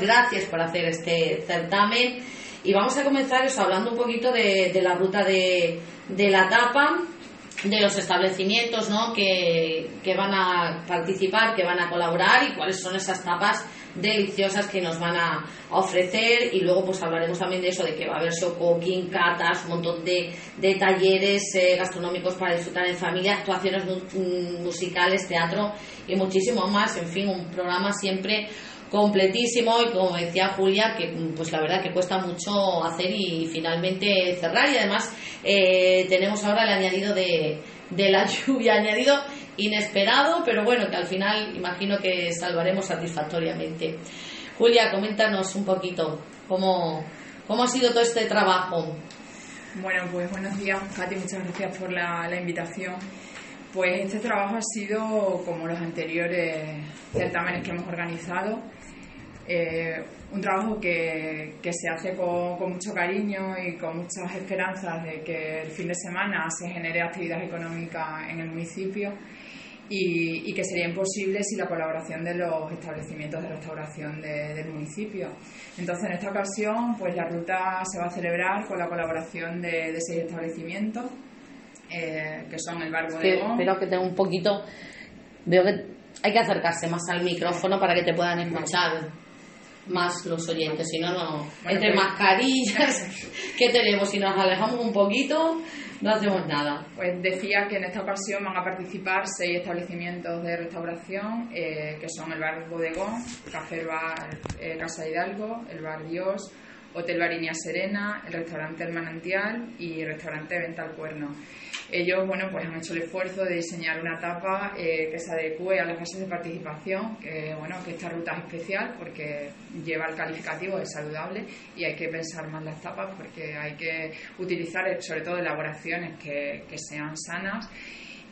Gracias por hacer este certamen. Y vamos a comenzar eso, hablando un poquito de, la ruta de, la tapa, de los establecimientos ¿no? que, que van a participar, que van a colaborar y cuáles son esas tapas deliciosas que nos van a ofrecer. Y luego pues hablaremos también de eso, de que va a haber show cooking, un montón de, de talleres eh, gastronómicos para disfrutar en familia, actuaciones musicales, teatro y muchísimo más, en fin, un programa siempre completísimo y como decía Julia que pues la verdad que cuesta mucho hacer y finalmente cerrar. Y además eh, tenemos ahora el añadido de, de la lluvia añadido inesperado pero bueno que al final imagino que salvaremos satisfactoriamente. Julia coméntanos un poquito cómo, cómo ha sido todo este trabajo bueno pues buenos días Katy muchas gracias por la, la invitación pues este trabajo ha sido como los anteriores certámenes que hemos organizado eh, un trabajo que, se hace con, mucho cariño y con muchas esperanzas de que el fin de semana se genere actividad económica en el municipio y, y que sería imposible sin la colaboración de los establecimientos de restauración del municipio. Entonces, en esta ocasión, pues la ruta se va a celebrar con la colaboración de, de seis establecimientos, eh, que son el Bar Bodegón. Espero que tenga un poquito... Veo que hay que acercarse más al micrófono para que te puedan escuchar más los oyentes, si no, no. Entre pues- mascarillas que tenemos, si nos alejamos un poquito, no hacemos nada. Pues decía que en esta ocasión van a participar seis establecimientos de restauración, eh, que son el Bar Bodegón, Café Bar eh, Casa Hidalgo, el Bar Dios, Hotel Bariña Serena, el restaurante El Manantial y el restaurante Venta al Cuerno. Ellos, bueno, pues han hecho el esfuerzo de diseñar una etapa eh, que se adecue a las fases de participación, que, bueno, que esta ruta es especial porque lleva el calificativo de saludable y hay que pensar más las tapas porque hay que utilizar, sobre todo, elaboraciones que, sean sanas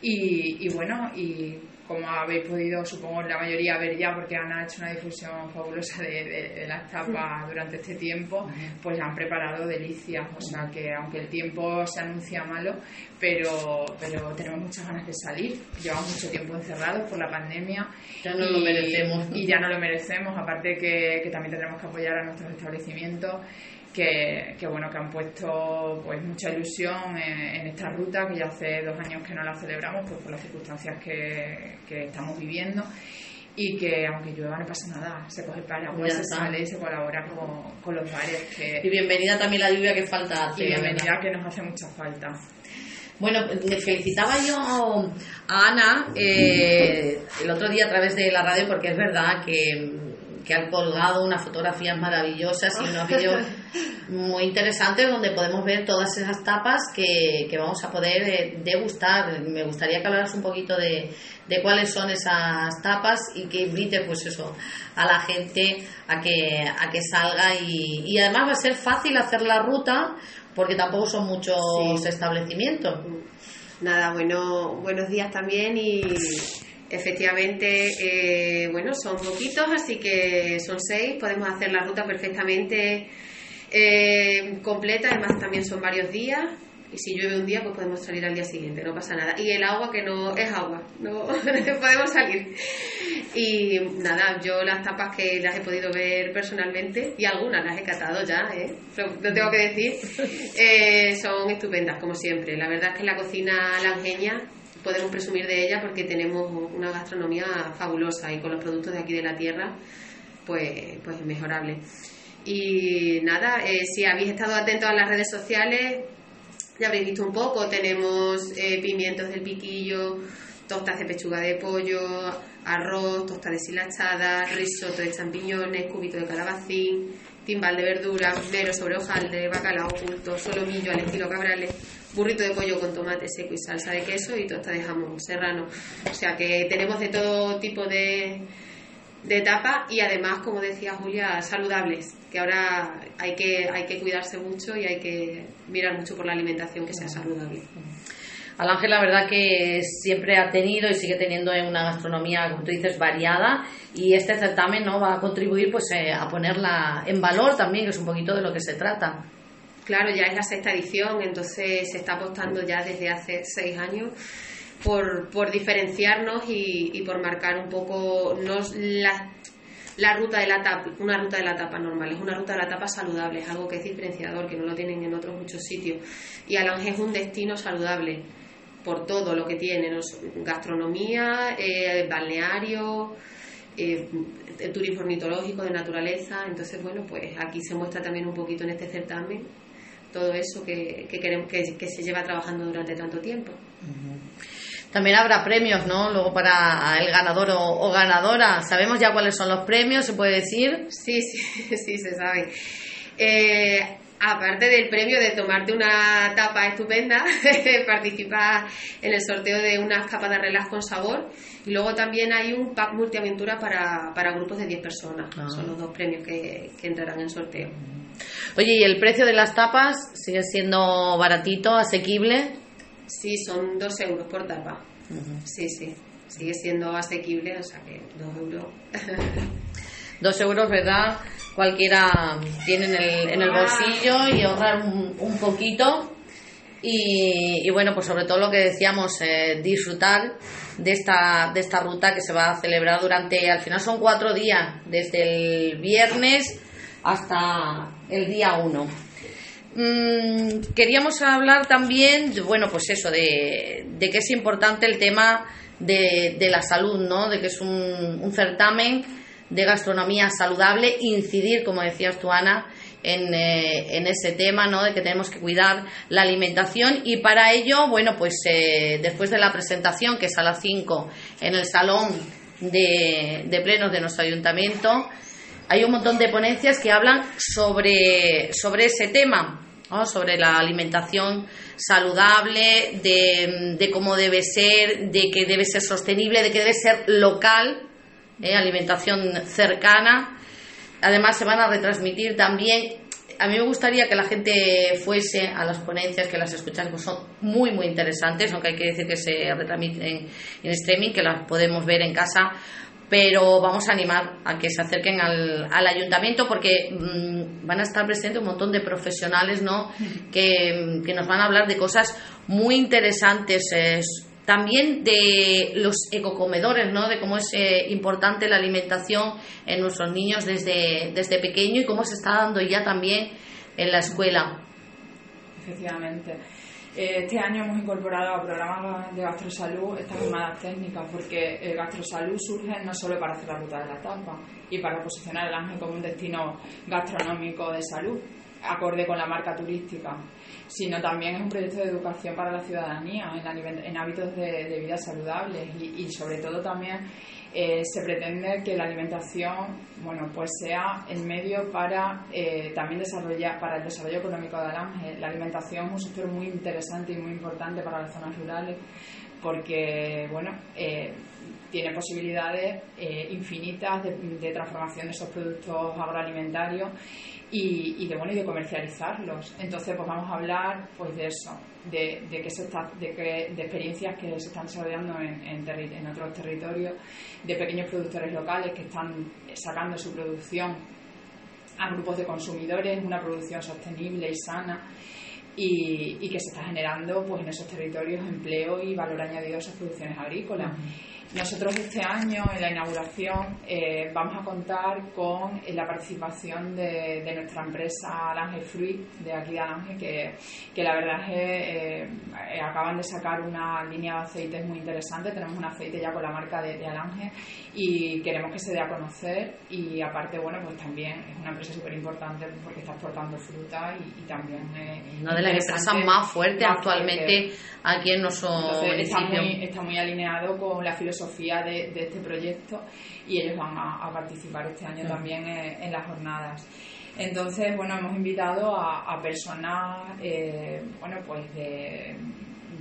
y bueno, y como habéis podido, supongo, la mayoría ver ya, porque Ana ha hecho una difusión fabulosa de, de, las tapas durante este tiempo, pues han preparado delicias. O sea que, aunque el tiempo se anuncia malo, pero, pero tenemos muchas ganas de salir. Llevamos mucho tiempo encerrados por la pandemia. Ya no lo merecemos. Y ya no lo merecemos, aparte que, que también tenemos que apoyar a nuestros establecimientos que, bueno, que han puesto pues mucha ilusión en, esta ruta, que ya hace dos años que no la celebramos pues por las circunstancias que, que estamos viviendo y que aunque llueva no pasa nada, se coge el paraguas, se sale y se colabora con, con los bares. Que, y bienvenida también la lluvia que falta. y bienvenida que nos hace mucha falta. Bueno, felicitaba yo a Ana eh, el otro día a través de la radio porque es verdad que que han colgado unas fotografías maravillosas y unos vídeos muy interesantes donde podemos ver todas esas tapas que, que vamos a poder eh, degustar. Me gustaría que hablaras un poquito de, de cuáles son esas tapas y que invite pues eso a la gente a que, a que salga y, y además va a ser fácil hacer la ruta porque tampoco son muchos establecimientos. Nada, bueno, buenos días también y Efectivamente, eh, bueno, son poquitos, así que son seis, podemos hacer la ruta perfectamente eh, completa, además también son varios días, y si llueve un día, pues podemos salir al día siguiente, no pasa nada. Y el agua que no es agua, no podemos salir. Y nada, yo las tapas que las he podido ver personalmente, y algunas las he catado ya, ¿eh? lo tengo que decir, eh, son estupendas, como siempre. La verdad es que la cocina langeña podemos presumir de ella porque tenemos una gastronomía fabulosa y con los productos de aquí de la tierra, pues, pues mejorable. Y nada, eh, si habéis estado atentos a las redes sociales, ya habréis visto un poco, tenemos eh, pimientos del piquillo, tostas de pechuga de pollo, arroz, tostas deshilachadas, risotto de champiñones, cubito de calabacín, timbal de verdura, mero sobre de bacalao oculto, solomillo al estilo cabrales, burrito de pollo con tomate seco y salsa de queso y tosta de jamón serrano. O sea que tenemos de todo tipo de, de y además, como decía Julia, saludables, que ahora hay que, hay que cuidarse mucho y hay que mirar mucho por la alimentación que sea saludable. Al Ángel, la verdad que siempre ha tenido y sigue teniendo una gastronomía, como tú dices, variada y este certamen no va a contribuir pues eh, a ponerla en valor también, que es un poquito de lo que se trata. Claro, ya es la sexta edición, entonces se está apostando ya desde hace seis años por, por diferenciarnos y, y, por marcar un poco no las la ruta de la tapa, una ruta de la tapa normal, es una ruta de la tapa saludable, es algo que es diferenciador, que no lo tienen en otros muchos sitios. Y Alange es un destino saludable por todo lo que tiene, gastronomía, eh, balneario, eh, turismo ornitológico, de naturaleza. Entonces, bueno, pues aquí se muestra también un poquito en este certamen todo eso que, queremos que, se lleva trabajando durante tanto tiempo. También habrá premios, ¿no? Luego para el ganador o, ganadora. ¿Sabemos ya cuáles son los premios? ¿Se puede decir? Sí, sí, sí, se sabe. Eh, aparte del premio de tomarte una tapa estupenda, participas en el sorteo de unas capas de relax con sabor. Y luego también hay un pack multiaventura para, para grupos de 10 personas. Ah. Son los dos premios que, que entrarán en sorteo. Oye, ¿y el precio de las tapas sigue siendo baratito, asequible? Sí, son dos euros por tapa. Sí, sí. Sigue siendo asequible, o sea que dos euros. dos euros, ¿verdad? Cualquiera tiene en el, en el bolsillo y ahorrar un, poquito. Y, bueno, pues sobre todo lo que decíamos, eh, disfrutar de esta, de esta ruta que se va a celebrar durante, al final son cuatro días, desde el viernes hasta el día 1. Mm, queríamos hablar también, bueno, pues eso, de, que es importante el tema de, la salud, ¿no? De que es un, certamen de gastronomía saludable, incidir, como decías tú, Ana, en, eh, en, ese tema, ¿no? De que tenemos que cuidar la alimentación y para ello, bueno, pues eh, después de la presentación, que es a las 5 en el salón de, de plenos de nuestro ayuntamiento, hay un montón de ponencias que hablan sobre, sobre ese tema, sobre la alimentación saludable, de, cómo debe ser, de que debe ser sostenible, de que debe ser local, ¿eh? alimentación cercana. Además se van a retransmitir también. A mí me gustaría que la gente fuese a las ponencias, que las escuchan, que son muy, muy interesantes, aunque hay que decir que se retransmiten en streaming, que las podemos ver en casa pero vamos a animar a que se acerquen al, al ayuntamiento porque mm, van a estar presentes un montón de profesionales ¿no? que, nos van a hablar de cosas muy interesantes. También de los ecocomedores, ¿no? de cómo es eh, importante la alimentación en nuestros niños desde, desde pequeño y cómo se está dando ya también en la escuela. Efectivamente. Eh, este año hemos incorporado a programas de gastrosalud estas jornadas técnicas porque el gastrosalud surge no solo para hacer la ruta de la tapa y para posicionar el Ángel como un destino gastronómico de salud, acorde con la marca turística, sino también es un proyecto de educación para la ciudadanía en, hábitos de, vida saludables y sobre todo también eh, se pretende que la alimentación bueno, pues sea el medio para eh, también desarrollar, para el desarrollo económico de Alange. La alimentación es un sector muy interesante y muy importante para las zonas rurales porque bueno, eh, tiene posibilidades infinitas de, transformación de esos productos agroalimentarios y, de bueno y de comercializarlos. Entonces, pues vamos a hablar pues de eso, de, de, que se está, de, que, de experiencias que se están desarrollando en, otros territorios, de pequeños productores locales que están sacando su producción a grupos de consumidores, una producción sostenible y sana. Y que se está generando pues en esos territorios empleo y valor añadido a esas producciones agrícolas. Nosotros este año, en la inauguración, eh, vamos a contar con la participación de, nuestra empresa Alange Fruit, de aquí de Alange, que, que la verdad es que eh, acaban de sacar una línea de aceites muy interesante. Tenemos un aceite ya con la marca de, de Alange y queremos que se dé a conocer. Y aparte, bueno, pues también es una empresa súper importante porque está exportando fruta y, también. una de las empresas más fuertes actualmente aquí en nuestro Está muy, está muy alineado con la filosofía filosofía de, este proyecto y ellos van a, participar este año también en, las jornadas. Entonces, bueno, hemos invitado a, personas, eh, bueno, pues de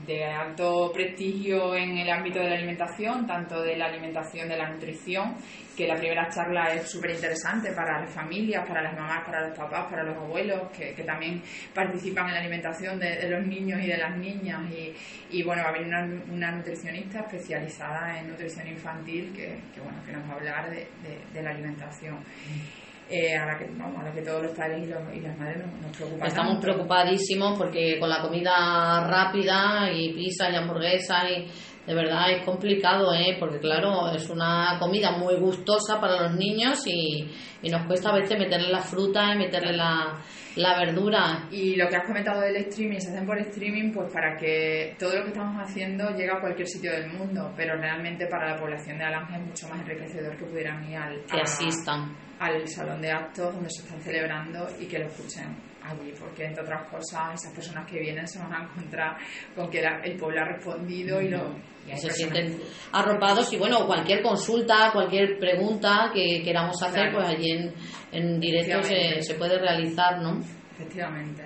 de alto prestigio en el ámbito de la alimentación, tanto de la alimentación, de la nutrición, que la primera charla es súper interesante para las familias, para las mamás, para los papás, para los abuelos, que, también participan en la alimentación de, los niños y de las niñas. Y, bueno, va a haber una, nutricionista especializada en nutrición infantil que, bueno, que nos va a hablar de la alimentación eh, a, la que, a la que todos los padres y, los, y las madres nos, preocupan. Estamos preocupadísimos porque con la comida rápida y pizza y hamburguesa y de verdad es complicado, ¿eh? porque claro, es una comida muy gustosa para los niños y, y nos cuesta a veces meterle la fruta y meterle la, la verdura. Y lo que has comentado del streaming, se hacen por streaming pues para que todo lo que estamos haciendo llegue a cualquier sitio del mundo, pero realmente para la población de Alange es mucho más enriquecedor que pudieran ir al, que asistan. Al salón de actos donde se están celebrando y que lo escuchen allí, porque entre otras cosas esas personas que vienen se van a encontrar con que el pueblo ha respondido y lo se sienten arropados y bueno, cualquier consulta, cualquier pregunta que queramos hacer, pues allí en, en directo se, se, puede realizar, ¿no? Efectivamente.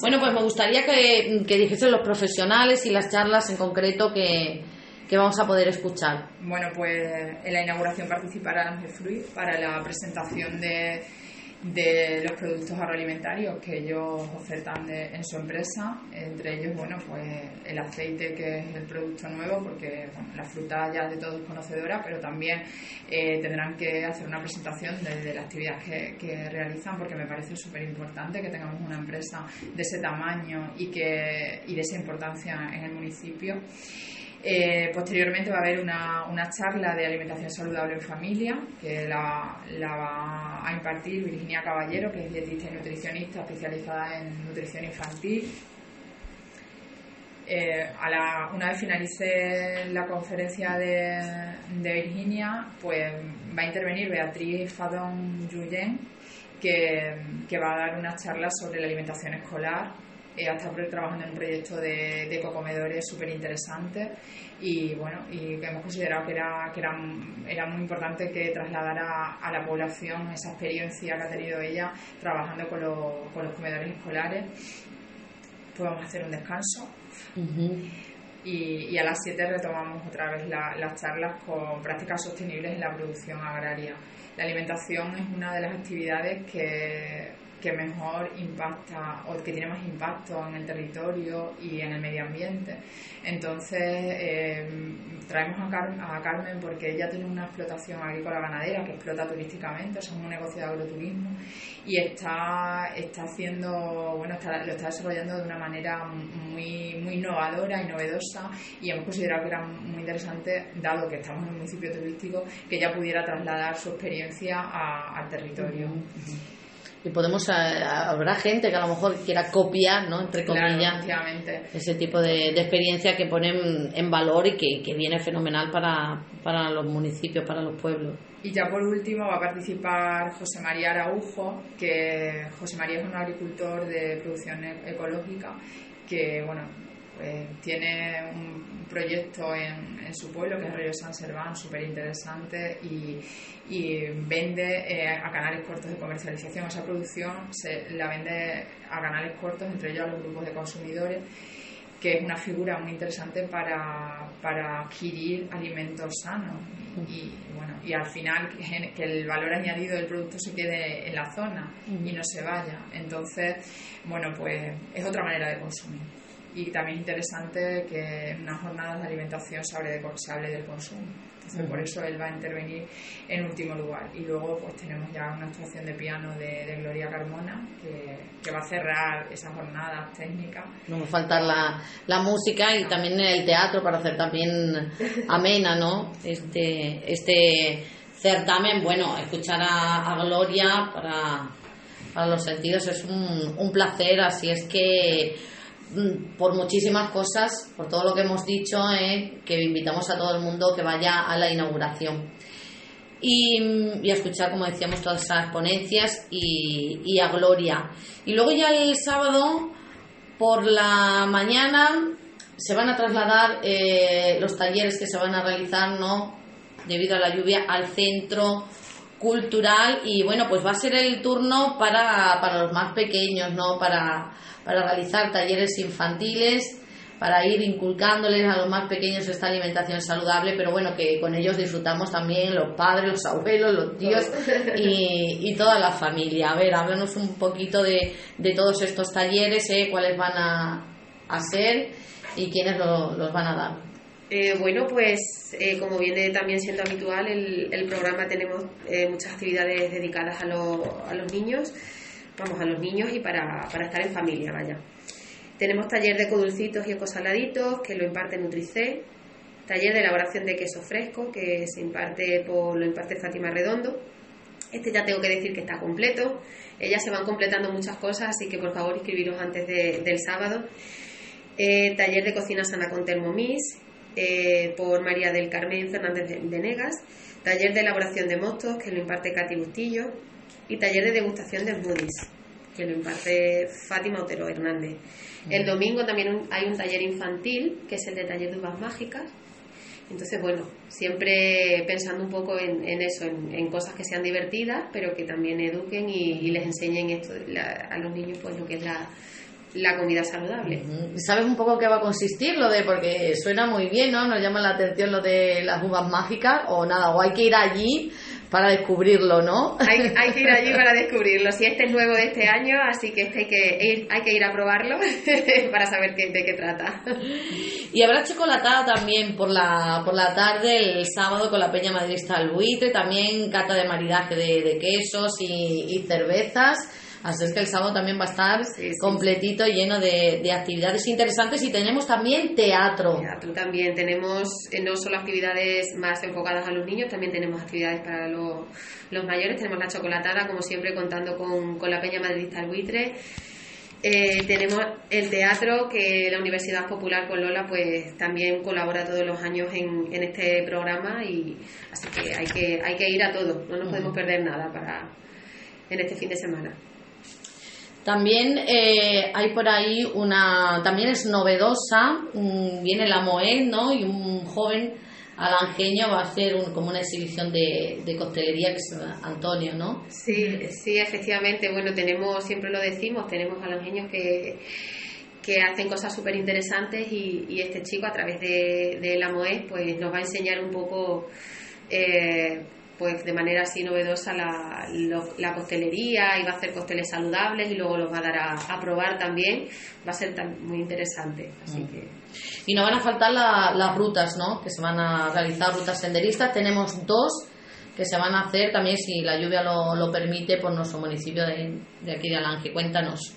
bueno, pues me gustaría que, que dijesen los profesionales y las charlas en concreto que, que vamos a poder escuchar. Bueno, pues en la inauguración participará Ángel Fruit para la presentación de de los productos agroalimentarios que ellos ofertan en su empresa, entre ellos, bueno, pues el aceite que es el producto nuevo, porque la fruta ya de todos es conocedora, pero también eh, tendrán que hacer una presentación de, la actividad que, que, realizan, porque me parece súper importante que tengamos una empresa de ese tamaño y, que, y de esa importancia en el municipio. Eh, posteriormente va a haber una, una, charla de alimentación saludable en familia que la, la, va a impartir Virginia Caballero, que es dietista y nutricionista especializada en nutrición infantil. Eh, a la, una vez finalice la conferencia de, de, Virginia, pues va a intervenir Beatriz Fadón Yuyen, que, que va a dar una charla sobre la alimentación escolar ha estado trabajando en un proyecto de, de ecocomedores súper interesante y bueno, y que hemos considerado que era, que era, era muy importante que trasladara a la población esa experiencia que ha tenido ella trabajando con, con los comedores escolares. Pues vamos a hacer un descanso. y, y, a las 7 retomamos otra vez las charlas con prácticas sostenibles en la producción agraria. La alimentación es una de las actividades que que mejor impacta o que tiene más impacto en el territorio y en el medio ambiente. Entonces, eh, traemos a, Carmen porque ella tiene una explotación agrícola ganadera que explota turísticamente, es un negocio de agroturismo y está, está haciendo, bueno, está, lo está desarrollando de una manera muy, muy innovadora y novedosa y hemos considerado que era muy interesante, dado que estamos en un municipio turístico, que ella pudiera trasladar su experiencia al territorio y podemos eh, habrá gente que a lo mejor quiera copiar no entre comillas ese tipo de, experiencia que ponen en valor y que, que viene fenomenal para, para los municipios para los pueblos. Y ya por último va a participar José María Araujo que José María es un agricultor de producción e-, ecológica que bueno pues, tiene un proyecto en, en, su pueblo que es Río San Serván súper interesante y, y vende eh, a canales cortos de comercialización. Esa producción se la vende a canales cortos, entre ellos a los grupos de consumidores, que es una figura muy interesante para, para adquirir alimentos sanos y, bueno, y al final que el valor añadido del producto se quede en la zona y no se vaya. Entonces, bueno, pues es otra manera de consumir. Y también es interesante que en unas jornadas de alimentación se hable, de, se hable del consumo por eso él va a intervenir en último lugar. Y luego pues tenemos ya una actuación de piano de, Gloria Carmona que, va a cerrar esa jornada técnica. No va a faltar la, la música y también el teatro para hacer también amena, ¿no? Este, este certamen, bueno, escuchar a, Gloria para, para los sentidos es un, un placer, así es que por muchísimas cosas, por todo lo que hemos dicho, eh, que invitamos a todo el mundo que vaya a la inauguración. Y, mm, y a escuchar, como decíamos, todas esas ponencias y, a Gloria. Y luego ya el sábado, por la mañana, se van a trasladar eh, los talleres que se van a realizar, ¿no? Debido a la lluvia, al centro cultural y bueno, pues va a ser el turno para, para los más pequeños, ¿no? Para, para realizar talleres infantiles, para ir inculcándoles a los más pequeños esta alimentación saludable, pero bueno, que con ellos disfrutamos también los padres, los abuelos, los tíos y, y toda la familia. A ver, háblanos un poquito de, de todos estos talleres, ¿eh? cuáles van a, a ser y quiénes los van a dar. Eh, bueno, pues eh, como viene también siendo habitual, el, programa tenemos eh, muchas actividades dedicadas a, a los niños vamos, a los niños y para, para estar en familia, vaya. Tenemos taller de codulcitos y ecosaladitos que lo imparte Nutrice. taller de elaboración de queso fresco que se imparte por lo imparte Fátima Redondo. Este ya tengo que decir que está completo. Ellas se van completando muchas cosas, así que por favor inscribiros antes del sábado. Taller de cocina sana con Thermomix eh, por María del Carmen Fernández de, Negas. Taller de elaboración de mostos que lo imparte Katy Bustillo. Y taller de degustación de smoothies que lo imparte Fátima Otero Hernández. El domingo también hay un taller infantil, que es el de taller de uvas mágicas. Entonces, bueno, siempre pensando un poco en, eso, en, cosas que sean divertidas, pero que también eduquen y, les enseñen esto a los niños, pues lo que es la, la comida saludable. ¿Sabes un poco qué va a consistir lo de? Porque suena muy bien, ¿no? Nos llama la atención lo de las uvas mágicas o nada, o hay que ir allí para descubrirlo, ¿no? Hay, hay, que ir allí para descubrirlo. Si este es nuevo de este año, así que este hay que ir, hay que ir a probarlo para saber qué, de qué trata. Y habrá chocolatada también por la, por la tarde, el sábado con la Peña Madridista al Buitre, también cata de maridaje de, quesos y, y cervezas Así es que el sábado también va a estar completito, lleno de, actividades interesantes y tenemos también teatro. Teatro también. Tenemos eh, no solo actividades más enfocadas a los niños, también tenemos actividades para los, mayores. Tenemos la chocolatada, como siempre, contando con, la Peña Madridista al Buitre. Eh, tenemos el teatro que la Universidad Popular con Lola pues también colabora todos los años en, en este programa y así que hay que hay que ir a todo, no nos podemos perder nada para en este fin de semana. También eh, hay por ahí una, también es novedosa, viene la Moed, ¿no? Y un joven alangeño va a hacer como una exhibición de, de costelería que es Antonio, ¿no? Sí, sí, efectivamente. Bueno, tenemos, siempre lo decimos, tenemos alangeños que que hacen cosas súper interesantes y, este chico a través de, de la MOE pues nos va a enseñar un poco eh, pues de manera así novedosa la, la costelería y va a hacer costeles saludables y luego los va a dar a, probar también. Va a ser muy interesante. Así mm. que... Y no van a faltar las rutas, ¿no? Que se van a realizar rutas senderistas. Tenemos dos que se van a hacer también si la lluvia lo, lo permite por nuestro municipio de, de aquí de Alange. Cuéntanos.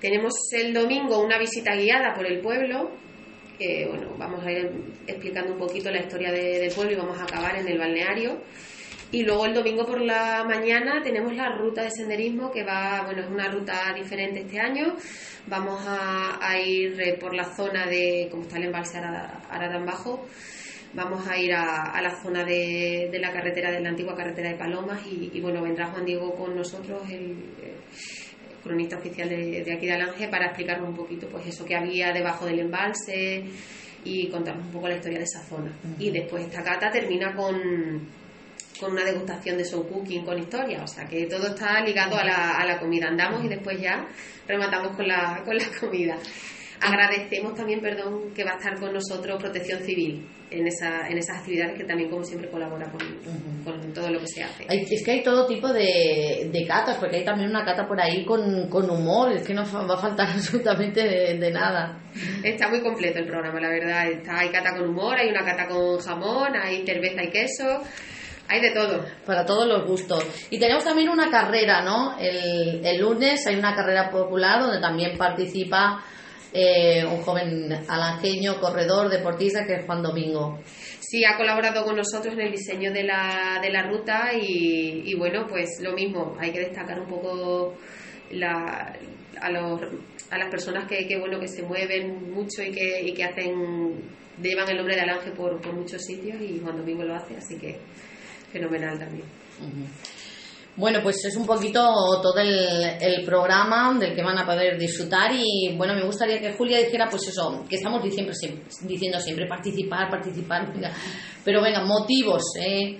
Tenemos el domingo una visita guiada por el pueblo que bueno, vamos a ir explicando un poquito la historia del pueblo y vamos a acabar en el balneario. Y luego el domingo por la mañana tenemos la ruta de senderismo que va, bueno, es una ruta diferente este año. Vamos a, ir eh, por la zona de, como está el embalse Aradán Bajo, vamos a ir a, la zona de, la carretera, de la antigua carretera de Palomas y, bueno, vendrá Juan Diego con nosotros, el, cronista oficial de, aquí de Alange, para explicarnos un poquito pues eso que había debajo del embalse y contarnos un poco la historia de esa zona. Y después esta cata termina con con una degustación de show cooking con historia, o sea que todo está ligado a la, a la comida. Andamos y después ya rematamos con la, con la comida. Agradecemos también, perdón, que va a estar con nosotros Protección Civil en, esa, en esas actividades que también, como siempre, colabora con, con todo lo que se hace. es que hay todo tipo de, de, catas, porque hay también una cata por ahí con, con humor, es que no va a faltar absolutamente de, de, nada. Está muy completo el programa, la verdad. Está, hay cata con humor, hay una cata con jamón, hay cerveza y queso hay de todo. Para todos los gustos. Y tenemos también una carrera, ¿no? El, el lunes hay una carrera popular donde también participa eh, un joven alangeño, corredor, deportista, que es Juan Domingo. Sí, ha colaborado con nosotros en el diseño de la, de la ruta y, y bueno, pues lo mismo, hay que destacar un poco la, a, los, a las personas que, que, bueno, que se mueven mucho y que, y que hacen, llevan el nombre de Alange por, por muchos sitios y Juan Domingo lo hace, así que fenomenal también. Bueno, pues es un poquito todo el, programa del que van a poder disfrutar y bueno, me gustaría que Julia dijera pues eso, que estamos diciendo siempre, diciendo siempre participar, participar, pero venga, motivos eh,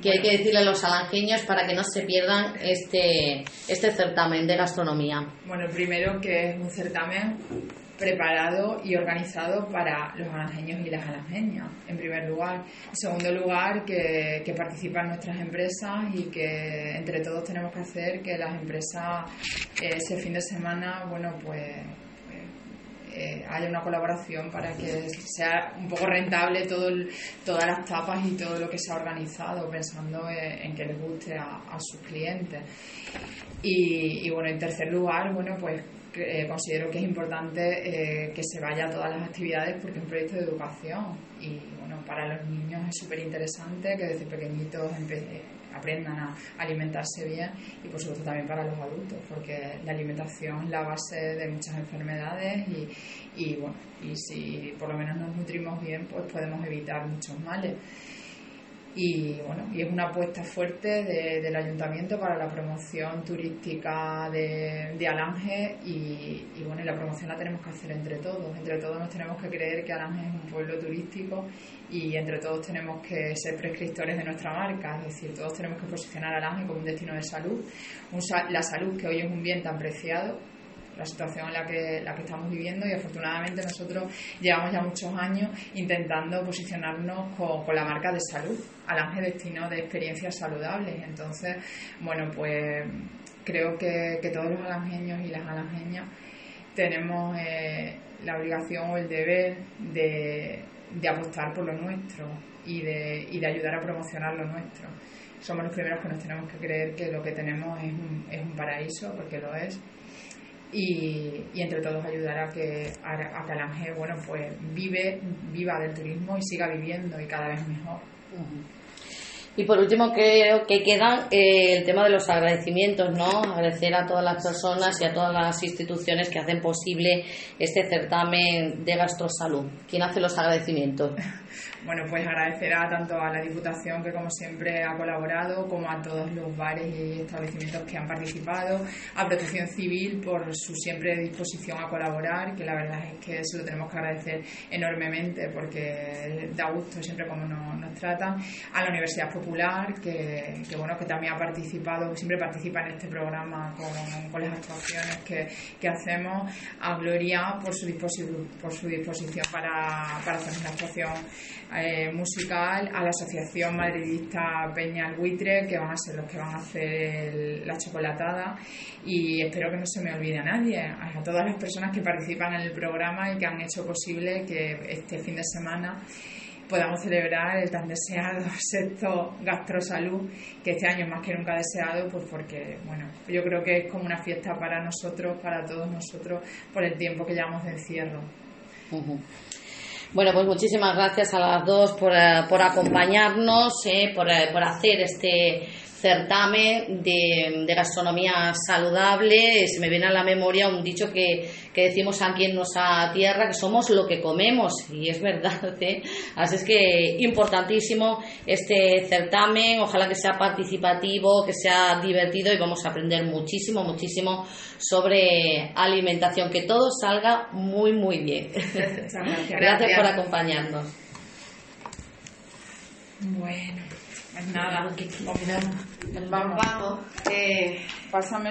que hay que decirle a los alangeños para que no se pierdan este, este certamen de gastronomía. Bueno, primero que es un certamen preparado y organizado para los alangeños y las alangeñas, en primer lugar. En segundo lugar, que, que, participan nuestras empresas y que entre todos tenemos que hacer que las empresas eh, ese fin de semana, bueno, pues, pues eh, haya una colaboración para que sea un poco rentable todo todas las tapas y todo lo que se ha organizado, pensando en, que les guste a, sus clientes. Y, y bueno, en tercer lugar, bueno, pues eh, considero que es importante eh, que se vaya a todas las actividades porque es un proyecto de educación. Y bueno, para los niños es súper interesante que desde pequeñitos aprendan a alimentarse bien y por supuesto también para los adultos porque la alimentación es la base de muchas enfermedades y, y bueno, y si por lo menos nos nutrimos bien pues podemos evitar muchos males y bueno y es una apuesta fuerte del ayuntamiento para la promoción turística de, de Alange y, bueno y la promoción la tenemos que hacer entre todos. Entre todos nos tenemos que creer que Alange es un pueblo turístico y entre todos tenemos que ser prescriptores de nuestra marca. Es decir todos tenemos que posicionar a Alange como un destino de salud la salud que hoy es un bien tan preciado la situación en la que, la que estamos viviendo y afortunadamente nosotros llevamos ya muchos años intentando posicionarnos con, la marca de salud, Alange Destino de Experiencias Saludables. Entonces, bueno, pues creo que, todos los alangeños y las alangeñas tenemos eh, la obligación o el deber de, apostar por lo nuestro y de, y de ayudar a promocionar lo nuestro somos los primeros que nos tenemos que creer que lo que tenemos es un, es un paraíso, porque lo es, y, entre todos ayudar a que, a, a bueno, pues vive, viva del turismo y siga viviendo y cada vez mejor. Y por último, creo que queda eh, el tema de los agradecimientos, ¿no? Agradecer a todas las personas y a todas las instituciones que hacen posible este certamen de gastrosalud. ¿Quién hace los agradecimientos? Bueno, pues agradecerá tanto a la Diputación que como siempre ha colaborado, como a todos los bares y establecimientos que han participado, a Protección Civil por su siempre disposición a colaborar, que la verdad es que se lo tenemos que agradecer enormemente porque da gusto siempre como nos, nos tratan, a la Universidad Popular, que, bueno, que también ha participado, siempre participa en este programa con, con las actuaciones que, que, hacemos, a Gloria por su por su disposición para, para hacer una actuación eh, musical a la Asociación Madridista Peña Buitre, que van a ser los que van a hacer la chocolatada. Y espero que no se me olvide a nadie, a todas las personas que participan en el programa y que han hecho posible que este fin de semana podamos celebrar el tan deseado sexto gastrosalud, que este año más que nunca deseado, pues porque, bueno, yo creo que es como una fiesta para nosotros, para todos nosotros, por el tiempo que llevamos de encierro. Bueno, pues muchísimas gracias a las dos por, eh, por acompañarnos, eh, por, eh, por hacer este certamen de, de, gastronomía saludable. Se me viene a la memoria un dicho que, que, decimos aquí en nuestra tierra, que somos lo que comemos, y es verdad. ¿eh? Así es que importantísimo este certamen, ojalá que sea participativo, que sea divertido y vamos a aprender muchísimo, muchísimo sobre alimentación, que todo salga muy, muy bien. Gracias, gracias por acompañarnos. Bueno. Nada, vamos. Vamos. Eh, pásame